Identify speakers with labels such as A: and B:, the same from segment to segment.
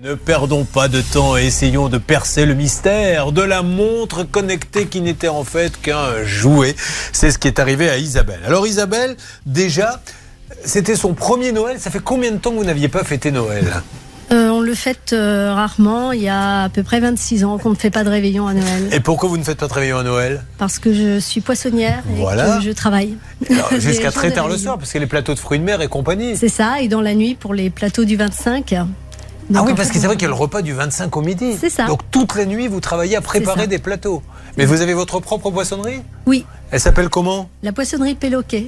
A: Ne perdons pas de temps et essayons de percer le mystère de la montre connectée qui n'était en fait qu'un jouet. C'est ce qui est arrivé à Isabelle. Alors Isabelle, déjà, c'était son premier Noël. Ça fait combien de temps que vous n'aviez pas fêté Noël?
B: Euh, on le fête euh, rarement. Il y a à peu près 26 ans qu'on ne fait pas de réveillon à Noël.
A: Et pourquoi vous ne faites pas de réveillon à Noël?
B: Parce que je suis poissonnière et
A: Voilà.
B: que je travaille.
A: Jusqu'à très tard le soir, parce que les plateaux de fruits de mer et compagnie.
B: C'est ça, et dans la nuit pour les plateaux du 25.
A: Ah oui, parce que c'est vrai qu'il y a le repas du 25 au midi.
B: C'est ça.
A: Donc toute la nuit, vous travaillez à préparer des plateaux. Mais vous avez votre propre poissonnerie?
B: Oui,
A: Elle s'appelle comment?
B: La poissonnerie Péloquet.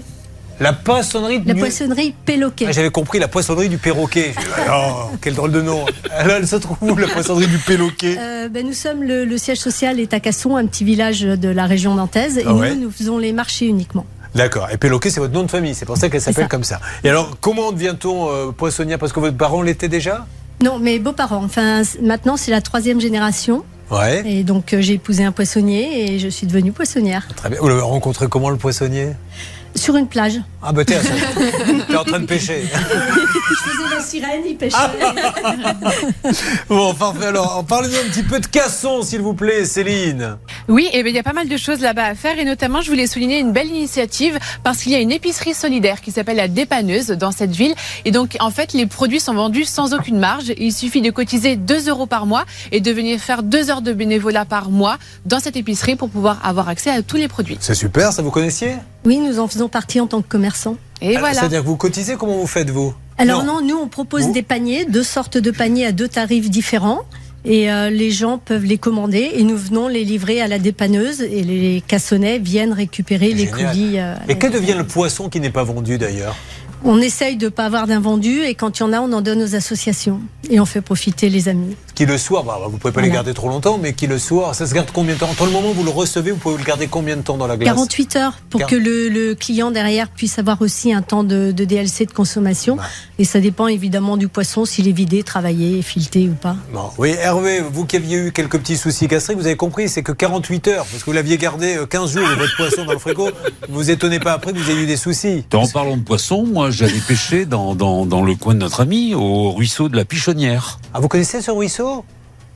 A: La poissonnerie
B: La poissonnerie Péloquet.
A: Ah, J'avais compris la poissonnerie du perroquet. Dit, Oh, quel drôle de nom. Alors, elle se trouve où, la poissonnerie du perroquet
B: Euh, ben, nous sommes le, le siège social est à Casson, un petit village de la région nantaise, et
A: Ah ouais.
B: nous, nous faisons les marchés uniquement.
A: D'accord. Et Péloquet, c'est votre nom de famille. C'est pour ça qu'elle s'appelle comme ça. Et alors, comment devient-on euh, poissonnière? Parce que votre parent l'était déjà?
B: Non, mes beaux-parents. Enfin, maintenant c'est la troisième génération,
A: Ouais.
B: et donc euh, j'ai épousé un poissonnier et je suis devenue poissonnière
A: Très bien. Vous l'avez rencontré comment, le poissonnier?
B: Sur une plage.
A: Ah, bah, t'es. T'es en train de pêcher.
B: Je faisais la sirène, il pêchait.
A: Bon, parfait. Alors, parlez-nous un petit peu de Casson, s'il vous plaît, Céline.
C: Oui, et ben il y a pas mal de choses là-bas à faire et notamment je voulais souligner une belle initiative parce qu'il y a une épicerie solidaire qui s'appelle la Dépanneuse dans cette ville et donc en fait les produits sont vendus sans aucune marge. Il suffit de cotiser 2 euros par mois et de venir faire 2 heures de bénévolat par mois dans cette épicerie pour pouvoir avoir accès à tous les produits.
A: C'est super, ça vous connaissiez?
B: Oui, nous en faisons partie en tant que commerçants.
C: Et
A: Ah,
C: voilà.
A: C'est-à-dire que vous cotisez, comment vous faites, vous?
B: Alors non, nous on propose
A: Vous
B: des paniers, deux sortes de paniers à deux tarifs différents. Et euh, les gens peuvent les commander et nous venons les livrer à la dépanneuse et les cassonnets viennent récupérer les colis. euh,
A: Et que devient le poisson qui n'est pas vendu, d'ailleurs?
B: On essaye de ne pas avoir d'invendus et quand il y en a, on en donne aux associations et on fait profiter les amis.
A: Qui le soir, bah, vous pouvez pas les garder trop longtemps, mais qui le soir, ça se garde combien de temps Entre le moment où vous le recevez, vous pouvez le garder combien de temps dans la glace
B: 48 heures pour que le, le client derrière puisse avoir aussi un temps de, de DLC de consommation.
A: Bah.
B: Et ça dépend évidemment du poisson, s'il est vidé, travaillé, fileté ou pas.
A: Bon, oui, Hervé, vous qui aviez eu quelques petits soucis gastriques, vous avez compris, c'est que 48 heures, parce que vous l'aviez gardé euh, 15 jours, votre poisson dans le frigo, vous étonnez pas après que vous ayez eu des soucis.
D: En parlant de poisson, moi j'allais pêcher dans, dans, dans le coin de notre ami, au ruisseau de la Pichonnière.
A: Ah, vous connaissez ce ruisseau?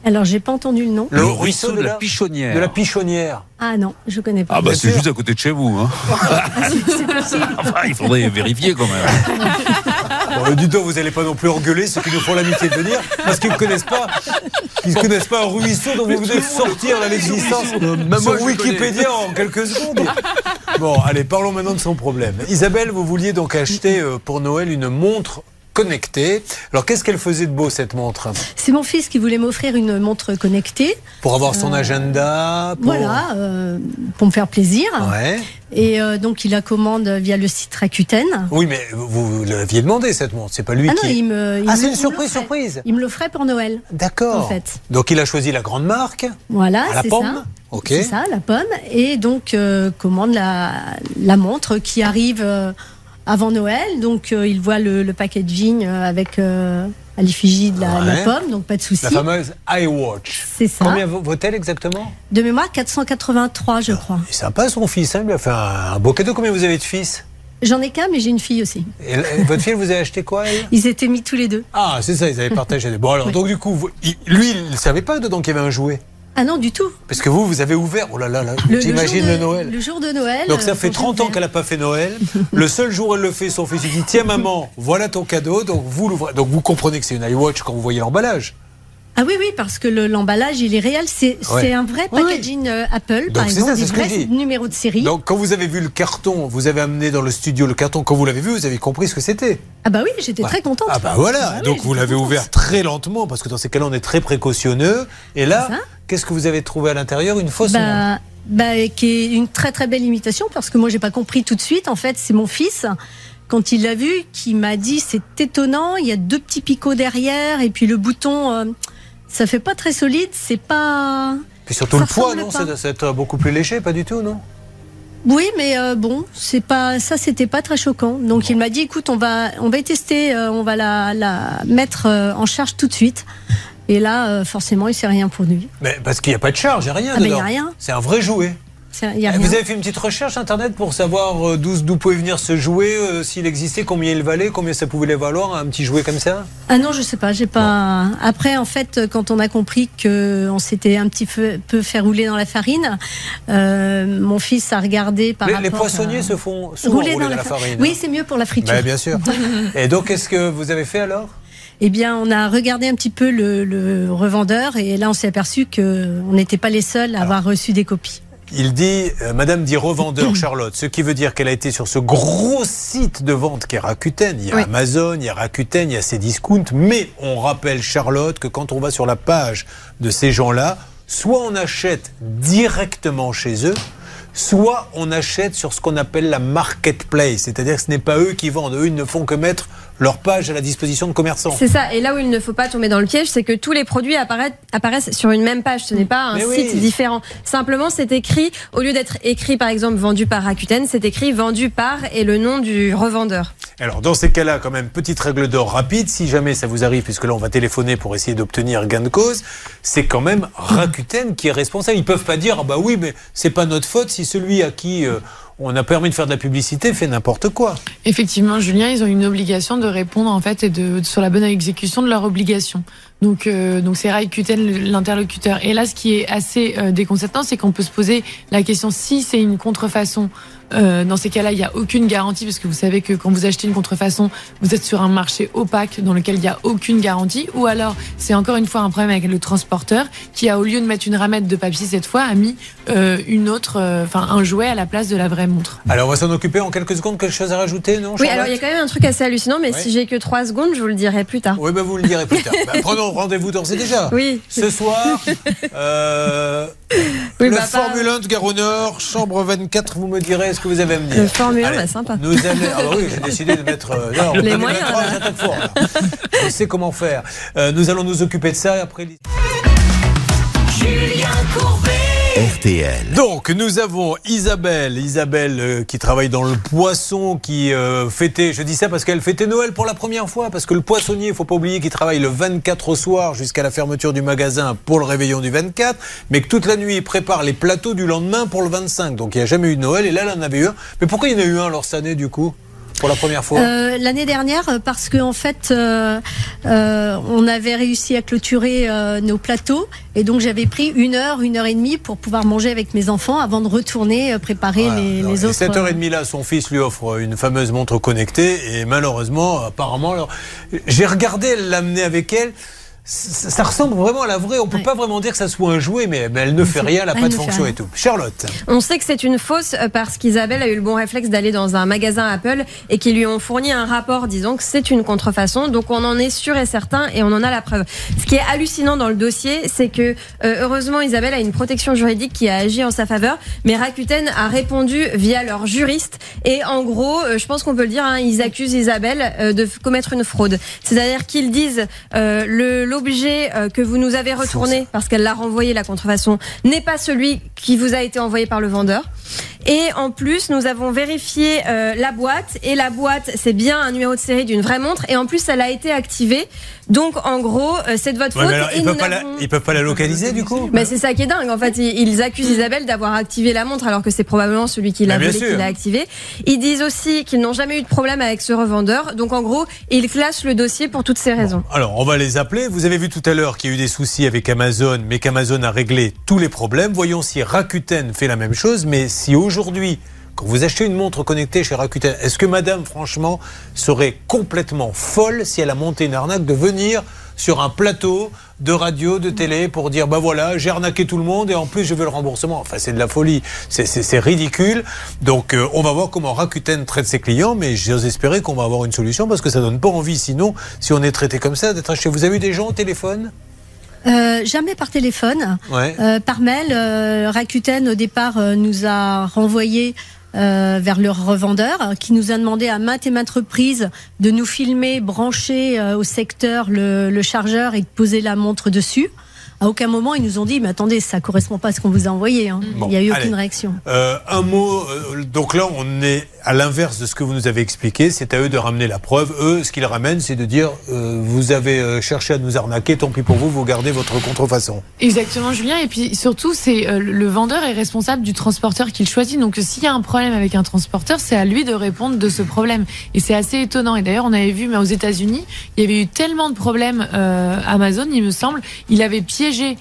B: Alors j'ai pas entendu le nom.
A: Le
D: ruisseau de la Pichonnière.
A: De la Pichonnière.
B: Ah non, je connais pas.
D: Ah bah c'est juste à côté de chez vous. Hein.
B: C'est possible.
D: Enfin, il faudrait vérifier quand même.
A: Bon, dites donc, vous n'allez pas non plus engueuler ceux qui nous font l'amitié de venir, parce qu'ils ne connaissent pas, ils connaissent pas un ruisseau dont vous venez de sortir là, l'existence sur Wikipédia en quelques secondes. Bon, allez, parlons maintenant de son problème. Isabelle, vous vouliez donc acheter euh, pour Noël une montre connectée. Alors, qu'est-ce qu'elle faisait de beau cette montre?
B: C'est mon fils qui voulait m'offrir une montre connectée.
A: Pour avoir son agenda pour...
B: Voilà, euh, pour me faire plaisir.
A: Ouais.
B: Et euh, donc il la commande via le site Rakuten.
A: Oui, mais vous, vous l'aviez demandé cette montre, c'est pas lui
B: Ah non,
A: qui.
B: il me. il
A: Ah, c'est une surprise, surprise.
B: Il me l'offrait pour Noël.
A: D'accord.
B: En fait.
A: Donc il a choisi la grande marque,
B: Voilà,
A: la pomme.
B: ça. C'est ça, la pomme. Et donc euh, commande la, la montre qui arrive euh, avant Noël. Donc euh, il voit le, le packaging euh, avec euh, à l'effigie de la,
A: Ouais.
B: la pomme, donc pas de souci.
A: La fameuse iWatch.
B: C'est ça.
A: Combien vaut- vaut-elle exactement?
B: De mémoire 483, je crois.
A: C'est sympa son fils, hein, il lui a fait un, un beau cadeau. Combien vous avez de fils?
B: J'en ai qu'un, mais j'ai une fille aussi.
A: et, votre fille, vous avez acheté quoi elle?
B: Ils étaient mis tous les deux.
A: Ah, c'est ça, ils avaient partagé. Bon alors, donc du coup, vous- lui, il ne savait pas dedans qu'il y avait un jouet?
B: Ah non, du tout.
A: Parce que vous, vous avez ouvert. Oh là là, j'imagine le, Noël.
B: Le jour de Noël.
A: Donc ça
B: euh,
A: fait
B: quand
A: 30
B: j'ai
A: ans qu'elle n'a pas fait Noël. Le seul jour où elle le fait, son fils lui dit Tiens maman, voilà ton cadeau. Donc vous. Donc vous comprenez que c'est une iWatch quand vous voyez l'emballage.
B: Ah oui, oui, parce que le- l'emballage, il est réel. C'est
A: Ouais.
B: un vrai packaging euh, Apple,
A: Donc
B: par
A: c'est
B: exemple,
A: ça, c'est dis.
B: numéros de série.
A: Donc quand vous avez vu le carton, vous avez amené dans le studio le carton. Quand vous l'avez vu, vous avez compris ce que c'était.
B: Ah bah oui, j'étais
A: Ouais.
B: très contente.
A: Ah bah voilà.
B: Ah oui,
A: Donc vous l'avez ouvert très lentement parce que dans ces cas-là, on est très précautionneux. Et là. Qu'est-ce que vous avez trouvé à l'intérieur Une fausse.
B: Bah, bah, qui est une très très belle imitation parce que moi j'ai pas compris tout de suite. En fait, c'est mon fils quand il l'a vu qui m'a dit c'est étonnant. Il y a deux petits picots derrière et puis le bouton, euh, ça fait pas très solide. C'est pas.
A: Puis surtout
B: ça
A: le poids, non. Ça être beaucoup plus léger, pas du tout, non
B: Oui, mais euh, bon, c'est pas ça, c'était pas très choquant. Donc il m'a dit, écoute, on va, on va y tester, euh, on va la, la mettre euh, en charge tout de suite. Et là, euh, forcément, il s'est rien produit.
A: Mais parce qu'il n'y a pas de charge, il n'y a rien
B: Ah, il y a rien.
A: C'est un vrai jouet.
B: Y a rien.
A: Vous avez fait une petite recherche internet pour savoir euh, d'où pouvait venir ce jouet, euh, s'il existait, combien il valait, combien ça pouvait les valoir, un petit jouet comme ça?
B: Ah non, je sais pas, j'ai pas. Après, en fait, quand on a compris que on s'était un petit peu, fait rouler dans la farine, euh, mon fils a regardé par
A: les,
B: rapport.
A: les poissonniers
B: à-
A: se font souvent rouler, dans, la
B: fa-
A: farine.
B: Oui,
A: hein.
B: c'est mieux pour la friture.
A: Bah, bien sûr. Et donc, qu'est-ce que vous avez fait alors?
B: Eh bien, on a regardé un petit peu le, le revendeur et là, on s'est aperçu que on n'était pas les seuls à avoir reçu des copies.
A: Il dit, euh, Madame dit revendeur Charlotte, ce qui veut dire qu'elle a été sur ce gros site de vente qui est Rakuten. Il y a
E: Oui.
A: Amazon, il y a Rakuten, il y a ces discounts. Mais on rappelle Charlotte que quand on va sur la page de ces gens-là, soit on achète directement chez eux, soit on achète sur ce qu'on appelle la marketplace. C'est-à-dire que ce n'est pas eux qui vendent. Eux, ils ne font que mettre leur page à la disposition de commerçants.
E: C'est ça. Et là où il ne faut pas tomber dans le piège, c'est que tous les produits apparaissent, apparaissent sur une même page. Ce n'est pas un
A: Mais
E: site
A: oui.
E: différent. Simplement, c'est écrit, au lieu d'être écrit par exemple vendu par Rakuten, c'est écrit vendu par et le nom du revendeur.
A: Alors dans ces cas-là, quand même, petite règle d'or rapide, si jamais ça vous arrive, puisque là on va téléphoner pour essayer d'obtenir gain de cause, c'est quand même Rakuten qui est responsable. Ils peuvent pas dire, ah bah oui, mais c'est pas notre faute si celui à qui euh, on a permis de faire de la publicité fait n'importe quoi.
F: Effectivement, Julien, ils ont une obligation de répondre en fait et de sur la bonne exécution de leur obligation. Donc, euh, donc c'est Rakuten l'interlocuteur. Et là, ce qui est assez euh, déconcertant, c'est qu'on peut se poser la question si c'est une contrefaçon. Euh, dans ces cas-là, il n'y a aucune garantie parce que vous savez que quand vous achetez une contrefaçon, vous êtes sur un marché opaque dans lequel il n'y a aucune garantie. Ou alors, c'est encore une fois un problème avec le transporteur qui a, au lieu de mettre une ramette de papier cette fois, a mis euh, une autre, euh, enfin un jouet à la place de la vraie montre.
A: Alors on va s'en occuper en quelques secondes. Quelque chose à rajouter, non
E: Oui, alors il y a quand même un truc assez hallucinant, mais si j'ai que trois secondes, je vous le dirai plus tard.
A: Oui, ben vous le direz plus tard. Ben, prenons rendez-vous d'ores et déjà.
E: Oui.
A: Ce soir, euh,
E: Oui,
A: le
E: bah, pas-
A: Formule 1 de Gare au Nord, chambre 24, vous me direz ce que vous avez à me dire.
E: Le Formule 1,
A: Allez,
E: bah, sympa.
A: Nous. Ah bah oui, j'ai décidé de mettre... euh, non,
E: Les
A: 2023,
E: moyens, là.
A: j'attaque fort, là. Je sais comment faire. Euh, nous allons nous occuper de ça après... Donc, nous avons Isabelle, Isabelle euh, qui travaille dans le poisson, qui euh, fêtait, je dis ça parce qu'elle fêtait Noël pour la première fois, parce que le poissonnier, il faut pas oublier qu'il travaille le 24 au soir jusqu'à la fermeture du magasin pour le réveillon du 24, mais que toute la nuit, il prépare les plateaux du lendemain pour le 25. Donc, il n'y a jamais eu de Noël, et là, elle en avait eu un. Mais pourquoi il y en a eu un alors cette année, du coup? Pour la première fois
B: Euh, L'année dernière, parce qu'en en fait, euh, euh, on avait réussi à clôturer euh, nos plateaux, et donc j'avais pris une heure, une heure et demie pour pouvoir manger avec mes enfants avant de retourner euh, préparer
A: Voilà.
B: les,
A: Alors,
B: les
A: et
B: autres.
A: cette heure et demie là, son fils lui offre une fameuse montre connectée et malheureusement, apparemment, j'ai regardé, l'amener avec elle. Ça, ça ressemble vraiment à la vraie. On peut
B: Ouais.
A: pas vraiment dire que ça soit un jouet, mais, mais elle ne fait rien, elle n'a pas de fonction et tout. Charlotte.
E: On sait que c'est une fausse euh, parce qu'Isabelle a eu le bon réflexe d'aller dans un magasin Apple et qui lui ont fourni un rapport disant que c'est une contrefaçon. Donc on en est sûr et certain et on en a la preuve. Ce qui est hallucinant dans le dossier, c'est que euh, heureusement Isabelle a une protection juridique qui a agi en sa faveur, mais Rakuten a répondu via leur juriste et en gros, euh, je pense qu'on peut le dire, hein, ils accusent Isabelle euh, de commettre une fraude. C'est-à-dire qu'ils disent euh, le l'objet euh, que vous nous avez retourné parce qu'elle l'a renvoyé la contrefaçon n'est pas celui qui vous a été envoyé par le vendeur. Et en plus, nous avons vérifié euh, la boîte et la boîte, c'est bien un numéro de série d'une vraie montre et en plus, elle a été activée. Donc, en gros, euh, c'est de votre
A: Ouais,
E: faute.
A: mais alors,
E: et
A: ils, peuvent pas la,
E: n'avons-
A: ils peuvent pas la localiser du coup
E: mais c'est ça qui est dingue. En fait, ils ils accusent Isabelle d'avoir activé la montre alors que c'est probablement celui qui l'a
A: Mais bien
E: volé qui
A: sûr.
E: l'a activé. Ils disent aussi qu'ils n'ont jamais eu de problème avec ce revendeur. Donc en gros, ils classent le dossier pour toutes ces raisons.
A: Alors, on va les appeler. Vous avez vu tout à l'heure qu'il y a eu des soucis avec Amazon, mais qu'Amazon a réglé tous les problèmes. Voyons si Rakuten fait la même chose. Mais si aujourd'hui, quand vous achetez une montre connectée chez Rakuten, est-ce que madame, franchement, serait complètement folle si elle a monté une arnaque de venir sur un plateau de radio, de télé pour dire bah voilà, j'ai arnaqué tout le monde et en plus je veux le remboursement. Enfin, c'est de la folie. C'est- ridicule. Donc, euh, on va voir comment Rakuten traite ses clients, mais j'ose espérer qu'on va avoir une solution parce que ça donne pas envie, sinon, si on est traité comme ça, d'être acheté. Vous avez eu des gens au téléphone?
B: Euh, jamais par téléphone.
A: Ouais.
B: Euh, par mail, euh, Rakuten au départ euh, nous a renvoyé euh, vers leur revendeur qui nous a demandé à maintes et maintes reprises de nous filmer, brancher euh, au secteur le, le chargeur et de poser la montre dessus. À aucun moment ils nous ont dit, mais attendez, ça correspond pas à ce qu'on vous a envoyé. hein.
A: Bon,
B: Il n'y a eu
A: allez.
B: aucune réaction.
A: Euh, un mot, euh, donc là on est à l'inverse de ce que vous nous avez expliqué, c'est à eux de ramener la preuve. Eux, ce qu'ils ramènent, c'est de dire euh, vous avez euh, cherché à nous arnaquer, tant pis pour vous, vous gardez votre contrefaçon.
F: Exactement, Julien. Et puis surtout, c'est euh, le vendeur est responsable du transporteur qu'il choisit. Donc, s'il y a un problème avec un transporteur, c'est à lui de répondre de ce problème. Et c'est assez étonnant. Et d'ailleurs, on avait vu, mais aux États-Unis, il y avait eu tellement de problèmes. euh, Amazon, il me semble, il avait piégé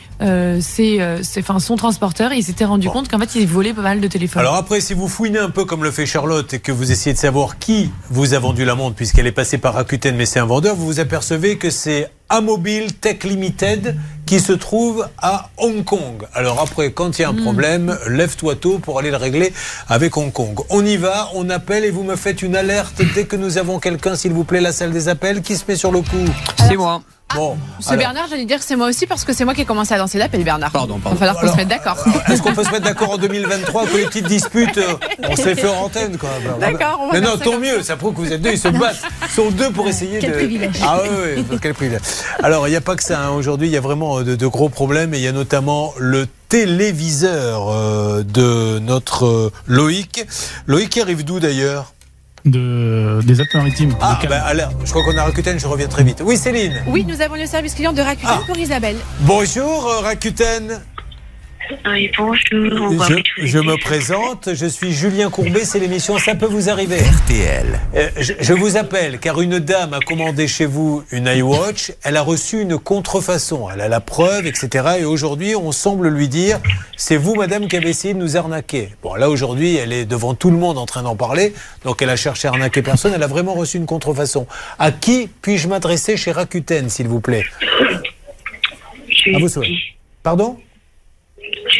F: ses, ses- enfin, son transporteur. Et il s'était rendu compte qu'en fait, il volait pas mal de téléphones.
A: Alors après, si vous fouinez un peu comme le fait Charlotte et que vous essayez de savoir qui vous a vendu la montre, puisqu'elle est passée par Rakuten, mais c'est un vendeur, vous vous apercevez que c'est Amobile Tech Limited qui se trouve à Hong Kong. Alors après, quand il y a un problème, lève-toi tôt pour aller le régler avec Hong Kong. On y va, on appelle et vous me faites une alerte dès que nous avons quelqu'un, s'il vous plaît, la salle des appels, qui se met sur le coup.
G: C'est moi.
A: Bon,
C: C'est
A: alors-
C: Bernard, j'allais dire que c'est moi aussi parce que c'est moi qui ai commencé à lancer l'appel, Bernard.
G: Pardon,
C: Il
G: pardon.
C: va falloir qu'on se mette d'accord.
A: Est-ce qu'on peut se mettre d'accord en 2023 que les petites disputes, euh, on se les fait en antenne quand même
C: D'accord, on va
A: Mais
C: faire
A: non, tant mieux, ça prouve que vous êtes deux, ils se battent. Ils sont deux pour essayer
B: Quel
A: de.
B: privilège.
A: Ah oui, oui, quel privilège. Alors, il n'y a pas que ça. hein. Aujourd'hui, il y a vraiment euh, de, de gros problèmes et il y a notamment le téléviseur euh, de notre euh, Loïc. Loïc qui arrive d'où d'ailleurs?
H: De, des Alpes-Maritimes.
A: Ah,
H: de
A: ben, alors, je crois qu'on a Rakuten, je reviens très vite. Oui, Céline?
C: Oui, nous avons le service client de Rakuten
A: Ah.
C: pour Isabelle.
A: Bonjour, euh, Rakuten.
I: Oui, bonjour. On voit
A: Je, me présente, je suis Julien Courbet, c'est l'émission Ça peut vous arriver.
J: RTL.
A: Euh, je, je vous appelle car une dame a commandé chez vous une iWatch. Elle a reçu une contrefaçon. Elle a la preuve, etc. Et aujourd'hui, on semble lui dire c'est vous, madame, qui avez essayé de nous arnaquer. Bon, là, aujourd'hui, elle est devant tout le monde en train d'en parler. Donc, elle a cherché à arnaquer personne. Elle a vraiment reçu une contrefaçon. À qui puis-je m'adresser chez Rakuten, s'il vous plaît? À vos
I: es
A: souhaits. Pardon?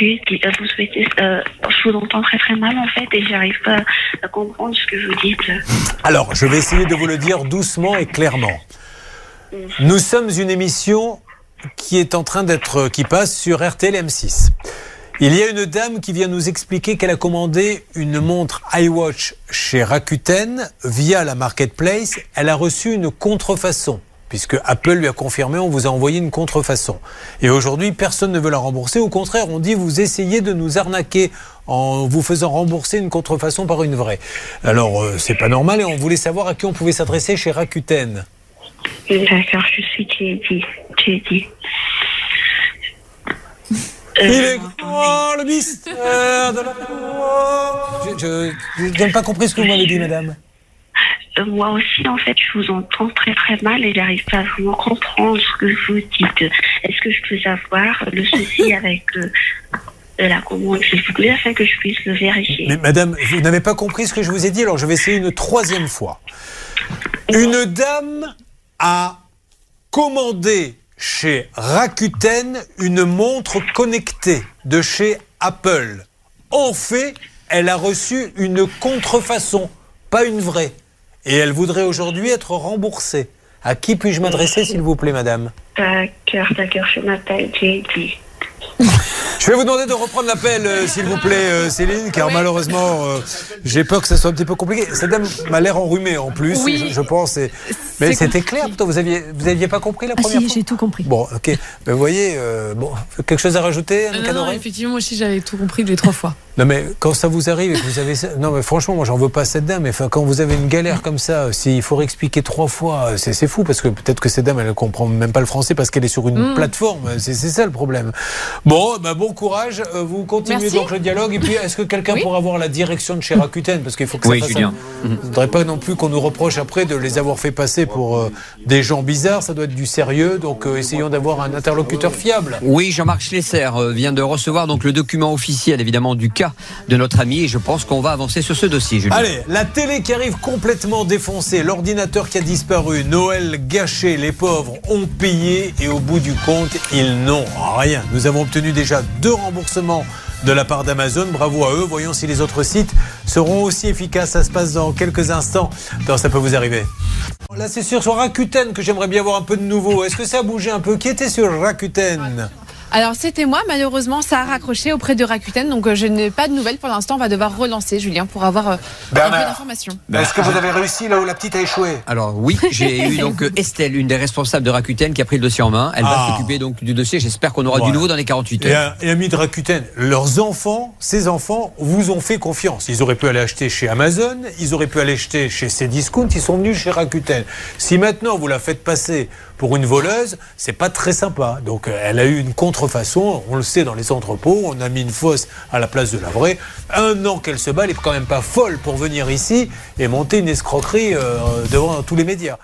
I: Euh, euh, je vous entends très très mal en fait et j'arrive pas à comprendre ce que vous dites.
A: Alors, je vais essayer de vous le dire doucement et clairement. Nous sommes une émission qui est en train d'être, qui passe sur RTL M6. Il y a une dame qui vient nous expliquer qu'elle a commandé une montre iWatch chez Rakuten via la marketplace. Elle a reçu une contrefaçon. Puisque Apple lui a confirmé, on vous a envoyé une contrefaçon. Et aujourd'hui, personne ne veut la rembourser. Au contraire, on dit vous essayez de nous arnaquer en vous faisant rembourser une contrefaçon par une vraie. Alors, euh, c'est pas normal et on voulait savoir à qui on pouvait s'adresser chez Rakuten.
I: D'accord, je suis JD. JD.
A: Il est oh, le mystère de la Je je- je n'ai pas compris ce que vous m'avez dit, madame.
I: Moi aussi, en fait, je vous entends très très mal et j'arrive pas à vraiment comprendre ce que vous dites. Est-ce que je peux savoir le souci avec euh, euh, la commande, s'il vous plaît, afin que je puisse le vérifier?
A: Mais madame, vous n'avez pas compris ce que je vous ai dit, alors je vais essayer une troisième fois. Une dame a commandé chez Rakuten une montre connectée de chez Apple. En fait, elle a reçu une contrefaçon, pas une vraie. Et elle voudrait aujourd'hui être remboursée. À qui puis-je m'adresser, s'il vous plaît, madame
I: D'accord, d'accord, je m'appelle JD.
A: Je vais vous demander de reprendre l'appel, euh, s'il vous plaît, euh, Céline, car malheureusement, euh, j'ai peur que ça soit un petit peu compliqué. Cette dame m'a l'air enrhumée en plus,
C: Oui.
A: je, je pense. et- Mais c'était clair, pourtant, vous aviez, vous aviez pas compris la
B: Ah
A: première
B: si,
A: fois
B: j'ai tout compris.
A: Bon, ok. Mais vous voyez, euh, bon, quelque chose à rajouter, Anne
F: Euh, non, non, effectivement, moi aussi, j'avais tout compris les trois fois.
A: Non, mais quand ça vous arrive et que vous avez ça- Non, mais franchement, moi, j'en veux pas à cette dame. Mais enfin, quand vous avez une galère comme ça, s'il faut réexpliquer trois fois, c'est c'est fou parce que peut-être que cette dame, elle ne comprend même pas le français parce qu'elle est sur une
F: Mm.
A: plateforme. C'est c'est ça le problème. Bon, bah, bon courage. Euh, Vous continuez
C: Merci.
A: donc le dialogue. Et puis, est-ce que quelqu'un
C: Oui.
A: pourra avoir la direction de chez Rakuten Parce qu'il faut que
G: Oui,
A: ça fasse.
G: Julien.
A: un- Je ne voudrais pas non plus qu'on nous reproche après de les avoir fait passer pour euh, des gens bizarres. Ça doit être du sérieux. Donc, euh, essayons d'avoir un interlocuteur fiable.
G: Oui, Jean-Marc Schlesser vient de recevoir donc le document officiel évidemment du cas de notre ami et je pense qu'on va avancer sur ce dossier.
A: Allez, la télé qui arrive complètement défoncée, l'ordinateur qui a disparu, Noël gâché, les pauvres ont payé et au bout du compte, ils n'ont rien. Nous avons obtenu déjà deux remboursements de la part d'Amazon. Bravo à eux. Voyons si les autres sites seront aussi efficaces. Ça se passe dans quelques instants. dans Ça peut vous arriver. Là, c'est sur Rakuten que j'aimerais bien voir un peu de nouveau. Est-ce que ça a bougé un peu? Qui était sur Rakuten?
C: Alors c'était moi, malheureusement ça a raccroché auprès de Rakuten, donc euh, je n'ai pas de nouvelles pour l'instant, on va devoir relancer Julien pour avoir euh, un peu
A: Bernard.
C: d'informations.
A: Est-ce que vous avez réussi là où la petite a échoué
G: Alors oui, j'ai eu donc Estelle, une des responsables de Rakuten, qui a pris le dossier en main. Elle
A: Ah.
G: va s'occuper donc du dossier. J'espère qu'on aura
A: Voilà.
G: du nouveau dans les 48
A: Et,
G: heures.
A: un- et amis de Rakuten, leurs enfants, ces enfants, vous ont fait confiance. Ils auraient pu aller acheter chez Amazon, ils auraient pu aller acheter chez Cdiscount, ils sont venus chez Rakuten. Si maintenant vous la faites passer pour une voleuse, c'est pas très sympa. Donc euh, elle a eu une contrefaçon, on le sait dans les entrepôts, on a mis une fausse à la place de la vraie. Un an qu'elle se bat, elle est quand même pas folle pour venir ici et monter une escroquerie euh, devant tous les médias.